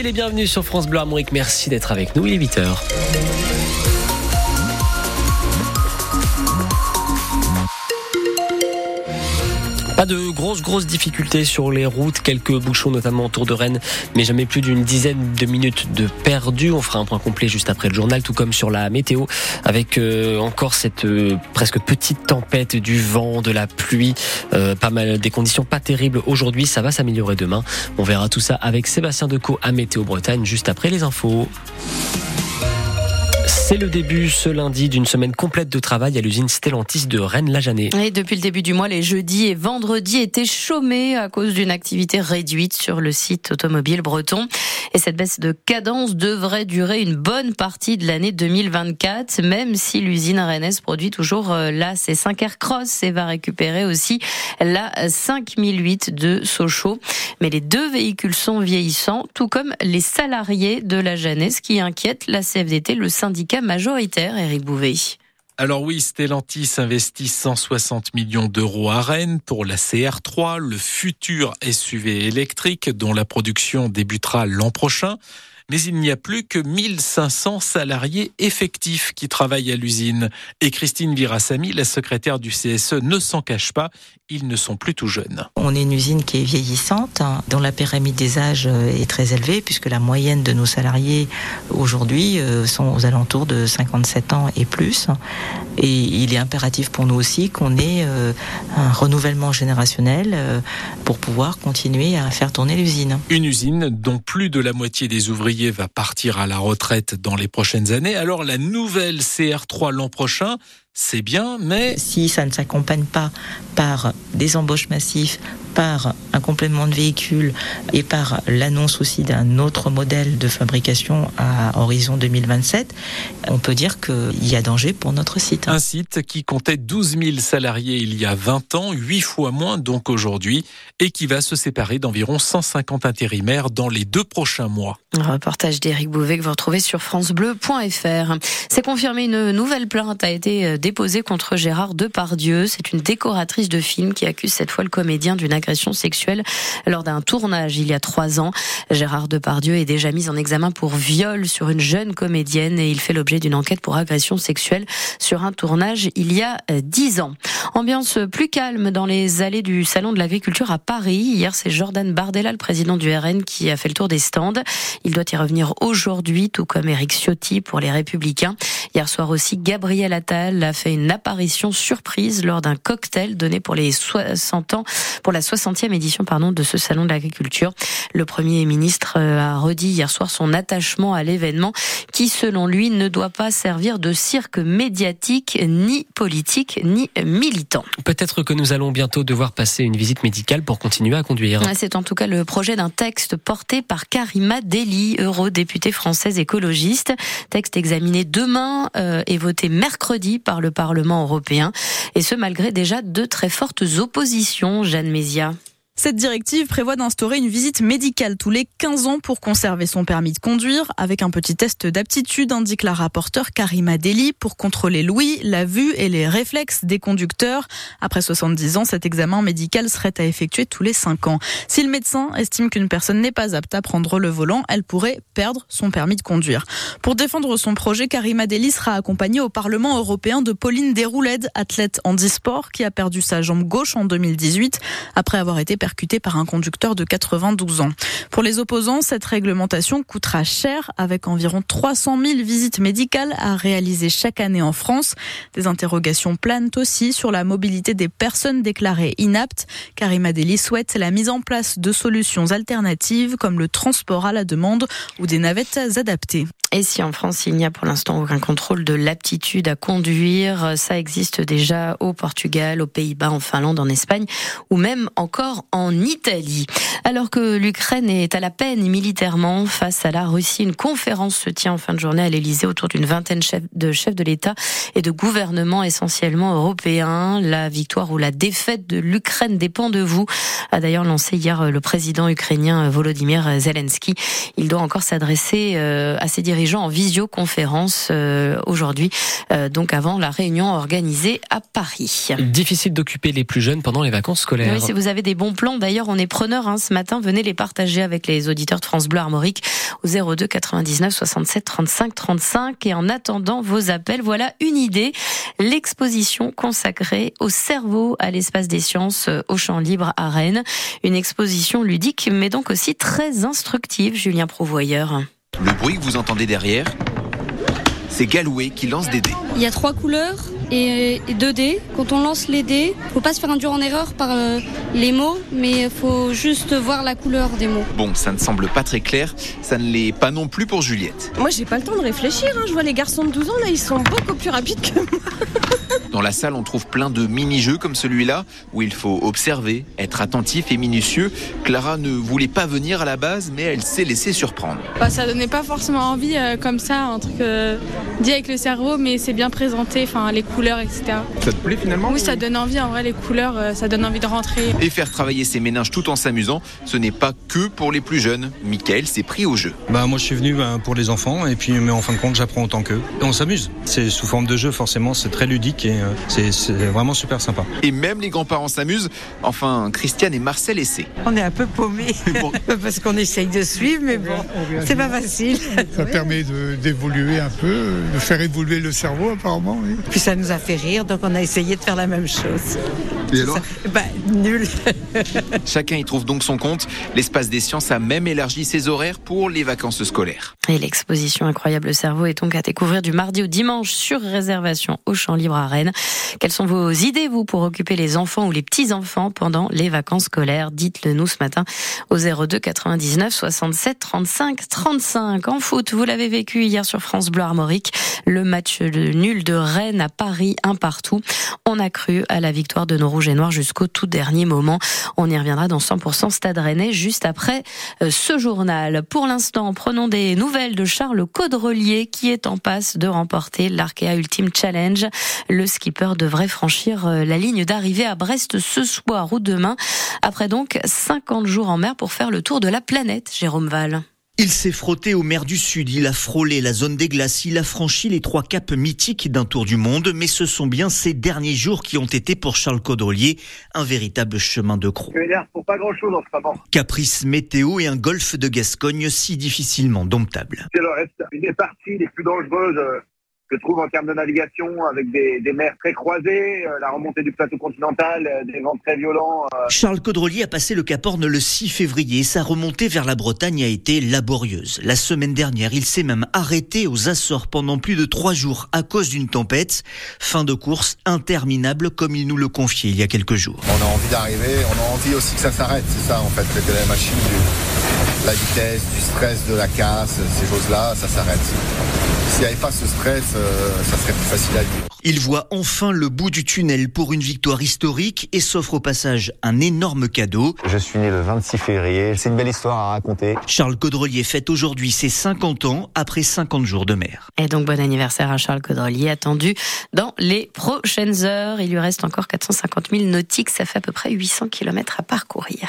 Les bienvenus sur France Bleu Armorique. Merci d'être avec nous. Il est 8h. Pas de grosses grosses difficultés sur les routes, quelques bouchons notamment autour de Rennes, mais jamais plus d'une dizaine de minutes de perdu. On fera un point complet juste après le journal, tout comme sur la météo, avec euh, encore cette euh, presque petite tempête, du vent, de la pluie, euh, pas mal des conditions pas terribles aujourd'hui. Ça va s'améliorer demain. On verra tout ça avec Sébastien Decaux à Météo Bretagne juste après les infos. C'est le début ce lundi d'une semaine complète de travail à l'usine Stellantis de Rennes-la-Janée. Et depuis le début du mois, les jeudis et vendredis étaient chômés à cause d'une activité réduite sur le site automobile breton. Et cette baisse de cadence devrait durer une bonne partie de l'année 2024, même si l'usine rennaise produit toujours euh, la C5 Aircross et va récupérer aussi la 5008 de Sochaux. Mais les deux véhicules sont vieillissants, tout comme les salariés de la Janesse qui inquiètent la CFDT, le syndicat majoritaire, Eric Bouvet. Alors oui, Stellantis investit 160 millions d'euros à Rennes pour la CR3, le futur SUV électrique dont la production débutera l'an prochain mais il n'y a plus que 1500 salariés effectifs qui travaillent à l'usine. Et Christine Virassami, la secrétaire du CSE, ne s'en cache pas, ils ne sont plus tout jeunes. On est une usine qui est vieillissante, hein, dont la pyramide des âges euh, est très élevée, puisque la moyenne de nos salariés aujourd'hui euh, sont aux alentours de 57 ans et plus. Et il est impératif pour nous aussi qu'on ait euh, un renouvellement générationnel pour pouvoir continuer à faire tourner l'usine. Une usine dont plus de la moitié des ouvriers va partir à la retraite dans les prochaines années. Alors la nouvelle CR3 l'an prochain, c'est bien, mais... Si ça ne s'accompagne pas par des embauches massives, par un complément de véhicule et par l'annonce aussi d'un autre modèle de fabrication à horizon 2027, on peut dire qu'il y a danger pour notre site. Un site qui comptait 12 000 salariés il y a 20 ans, 8 fois moins donc aujourd'hui, et qui va se séparer d'environ 150 intérimaires dans les deux prochains mois. Un reportage d'Éric Bouvet que vous retrouvez sur francebleu.fr. C'est confirmé, une nouvelle plainte a été déposée contre Gérard Depardieu. C'est une décoratrice de film qui accuse cette fois le comédien d'une agression sexuelle lors d'un tournage il y a trois ans. Gérard Depardieu est déjà mis en examen pour viol sur une jeune comédienne et il fait l'objet d'une enquête pour agression sexuelle sur un tournage il y a euh, dix ans. Ambiance plus calme dans les allées du Salon de l'Agriculture à Paris. Hier, c'est Jordan Bardella, le président du RN, qui a fait le tour des stands. Il doit y revenir aujourd'hui, tout comme Eric Ciotti pour les Républicains. Hier soir aussi, Gabriel Attal a fait une apparition surprise lors d'un cocktail donné pour les 60 ans, pour la 60e édition, pardon, de ce salon de l'agriculture. Le premier ministre euh, a redit hier soir son attachement à l'événement qui, selon lui, ne doit pas servir de cirque médiatique, ni politique, ni militant. Peut-être que nous allons bientôt devoir passer une visite médicale pour continuer à conduire. C'est en tout cas le projet d'un texte porté par Karima Deli, eurodéputée française écologiste. Texte examiné demain euh, et voté mercredi par le Parlement européen. Et ce, malgré déjà de très fortes oppositions, Jeanne Mézia. Cette directive prévoit d'instaurer une visite médicale tous les 15 ans pour conserver son permis de conduire, avec un petit test d'aptitude, indique la rapporteure Karima Deli, pour contrôler l'ouïe, la vue et les réflexes des conducteurs. Après 70 ans, cet examen médical serait à effectuer tous les 5 ans. Si le médecin estime qu'une personne n'est pas apte à prendre le volant, elle pourrait perdre son permis de conduire. Pour défendre son projet, Karima Deli sera accompagnée au Parlement européen de Pauline Déroulède, athlète handisport, qui a perdu sa jambe gauche en 2018 après avoir été par un conducteur de 92 ans. Pour les opposants, cette réglementation coûtera cher avec environ 300 000 visites médicales à réaliser chaque année en France. Des interrogations planent aussi sur la mobilité des personnes déclarées inaptes. Karima Deli souhaite la mise en place de solutions alternatives comme le transport à la demande ou des navettes adaptées. Et si en France, il n'y a pour l'instant aucun contrôle de l'aptitude à conduire, ça existe déjà au Portugal, aux Pays-Bas, en Finlande, en Espagne ou même encore en Italie. Alors que l'Ukraine est à la peine militairement face à la Russie, une conférence se tient en fin de journée à l'Elysée autour d'une vingtaine de chefs de l'État et de gouvernements essentiellement européens. La victoire ou la défaite de l'Ukraine dépend de vous, a d'ailleurs lancé hier le président ukrainien Volodymyr Zelensky. Il doit encore s'adresser euh, à ses dirigeants dirigeants en visioconférence euh, aujourd'hui, euh, donc avant la réunion organisée à Paris. Difficile d'occuper les plus jeunes pendant les vacances scolaires. Oui, si vous avez des bons plans plans. D'ailleurs, on est preneur hein, ce matin. Venez les partager avec les auditeurs de France Bleu Armorique au 02 99 67 35 35. Et en attendant vos appels, voilà une idée. L'exposition consacrée au cerveau à l'espace des sciences au champ libre à Rennes. Une exposition ludique, mais donc aussi très instructive, Julien Prouvoyeur. Le bruit que vous entendez derrière, c'est Galoué qui lance des dés. Il y a trois couleurs et deux dés. Quand on lance les dés, faut pas se faire induire en erreur par euh, les mots, mais faut juste voir la couleur des mots. Bon, ça ne semble pas très clair, ça ne l'est pas non plus pour Juliette. Moi, j'ai pas le temps de réfléchir. Hein. Je vois les garçons de 12 ans là, ils sont beaucoup plus rapides que moi. Dans la salle, on trouve plein de mini-jeux comme celui-là, où il faut observer, être attentif et minutieux. Clara ne voulait pas venir à la base, mais elle s'est laissée surprendre. Bah, ça donnait pas forcément envie euh, comme ça, un truc euh, dit avec le cerveau, mais c'est bien présenté, enfin les couleurs, etc. Ça te plaît finalement Oui, ça donne envie, en vrai, les couleurs, euh, ça donne envie de rentrer. Et faire travailler ses méninges tout en s'amusant, ce n'est pas que pour les plus jeunes. Michael s'est pris au jeu. Bah moi je suis venu bah, pour les enfants, et puis mais en fin de compte j'apprends autant qu'eux. On s'amuse, c'est sous forme de jeu forcément, c'est très ludique et c'est vraiment super sympa. Et même les grands-parents s'amusent. Enfin, Christiane et Marcel essaient. On est un peu paumés parce qu'on essaye de suivre, mais bon, c'est pas facile. Ça permet d'évoluer un peu, de faire évoluer le cerveau apparemment. Oui. Puis ça nous a fait rire, donc on a essayé de faire la même chose. Et alors bah, Nul. Chacun y trouve donc son compte. L'espace des sciences a même élargi ses horaires pour les vacances scolaires. Et l'exposition Incroyable Cerveau est donc à découvrir du mardi au dimanche sur réservation au Champ Libre à Rennes. Quelles sont vos idées, vous, pour occuper les enfants ou les petits-enfants pendant les vacances scolaires? Dites-le nous ce matin au 02 99 67 35 35. En foot, vous l'avez vécu hier sur France Bleu Armorique, le match de nul de Rennes à Paris, un partout. On a cru à la victoire de nos noirs jusqu'au tout dernier moment. On y reviendra dans 100% Stade Rennais juste après ce journal. Pour l'instant, prenons des nouvelles de Charles Caudrelier qui est en passe de remporter l'Arkea Ultimate Challenge. Le skipper devrait franchir la ligne d'arrivée à Brest ce soir ou demain, après donc 50 jours en mer pour faire le tour de la planète, Jérôme Val. Il s'est frotté aux mers du Sud, il a frôlé la zone des glaces, il a franchi les trois caps mythiques d'un tour du monde, mais ce sont bien ces derniers jours qui ont été pour Charles Caudrelier un véritable chemin de croix. pour pas grand chose en ce moment. Caprice météo et un golfe de Gascogne si difficilement domptable. C'est le reste, une des parties les plus dangereuses je trouve en termes de navigation, avec des, des mers très croisées, euh, la remontée du plateau continental, euh, des vents très violents. Euh. Charles Caudrelier a passé le Cap Horn le 6 février. Sa remontée vers la Bretagne a été laborieuse. La semaine dernière, il s'est même arrêté aux Açores pendant plus de trois jours à cause d'une tempête. Fin de course interminable, comme il nous le confiait il y a quelques jours. On a envie d'arriver, on a envie aussi que ça s'arrête, c'est ça en fait, que la machine, du, la vitesse, du stress, de la casse, ces choses-là, ça s'arrête. S'il n'y avait pas ce stress, ça serait plus facile à vivre. Il voit enfin le bout du tunnel pour une victoire historique et s'offre au passage un énorme cadeau. Je suis né le 26 février, c'est une belle histoire à raconter. Charles Caudrelier fête aujourd'hui ses 50 ans après 50 jours de mer. Et donc bon anniversaire à Charles Caudrelier attendu dans les prochaines heures. Il lui reste encore 450 000 nautiques, ça fait à peu près 800 km à parcourir.